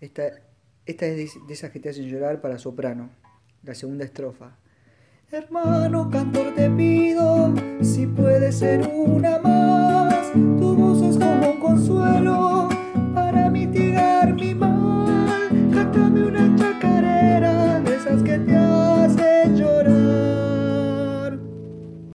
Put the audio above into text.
Esta, esta es de, de esas que te hacen llorar para soprano. La segunda estrofa. Hermano cantor te pido, si puede ser una más,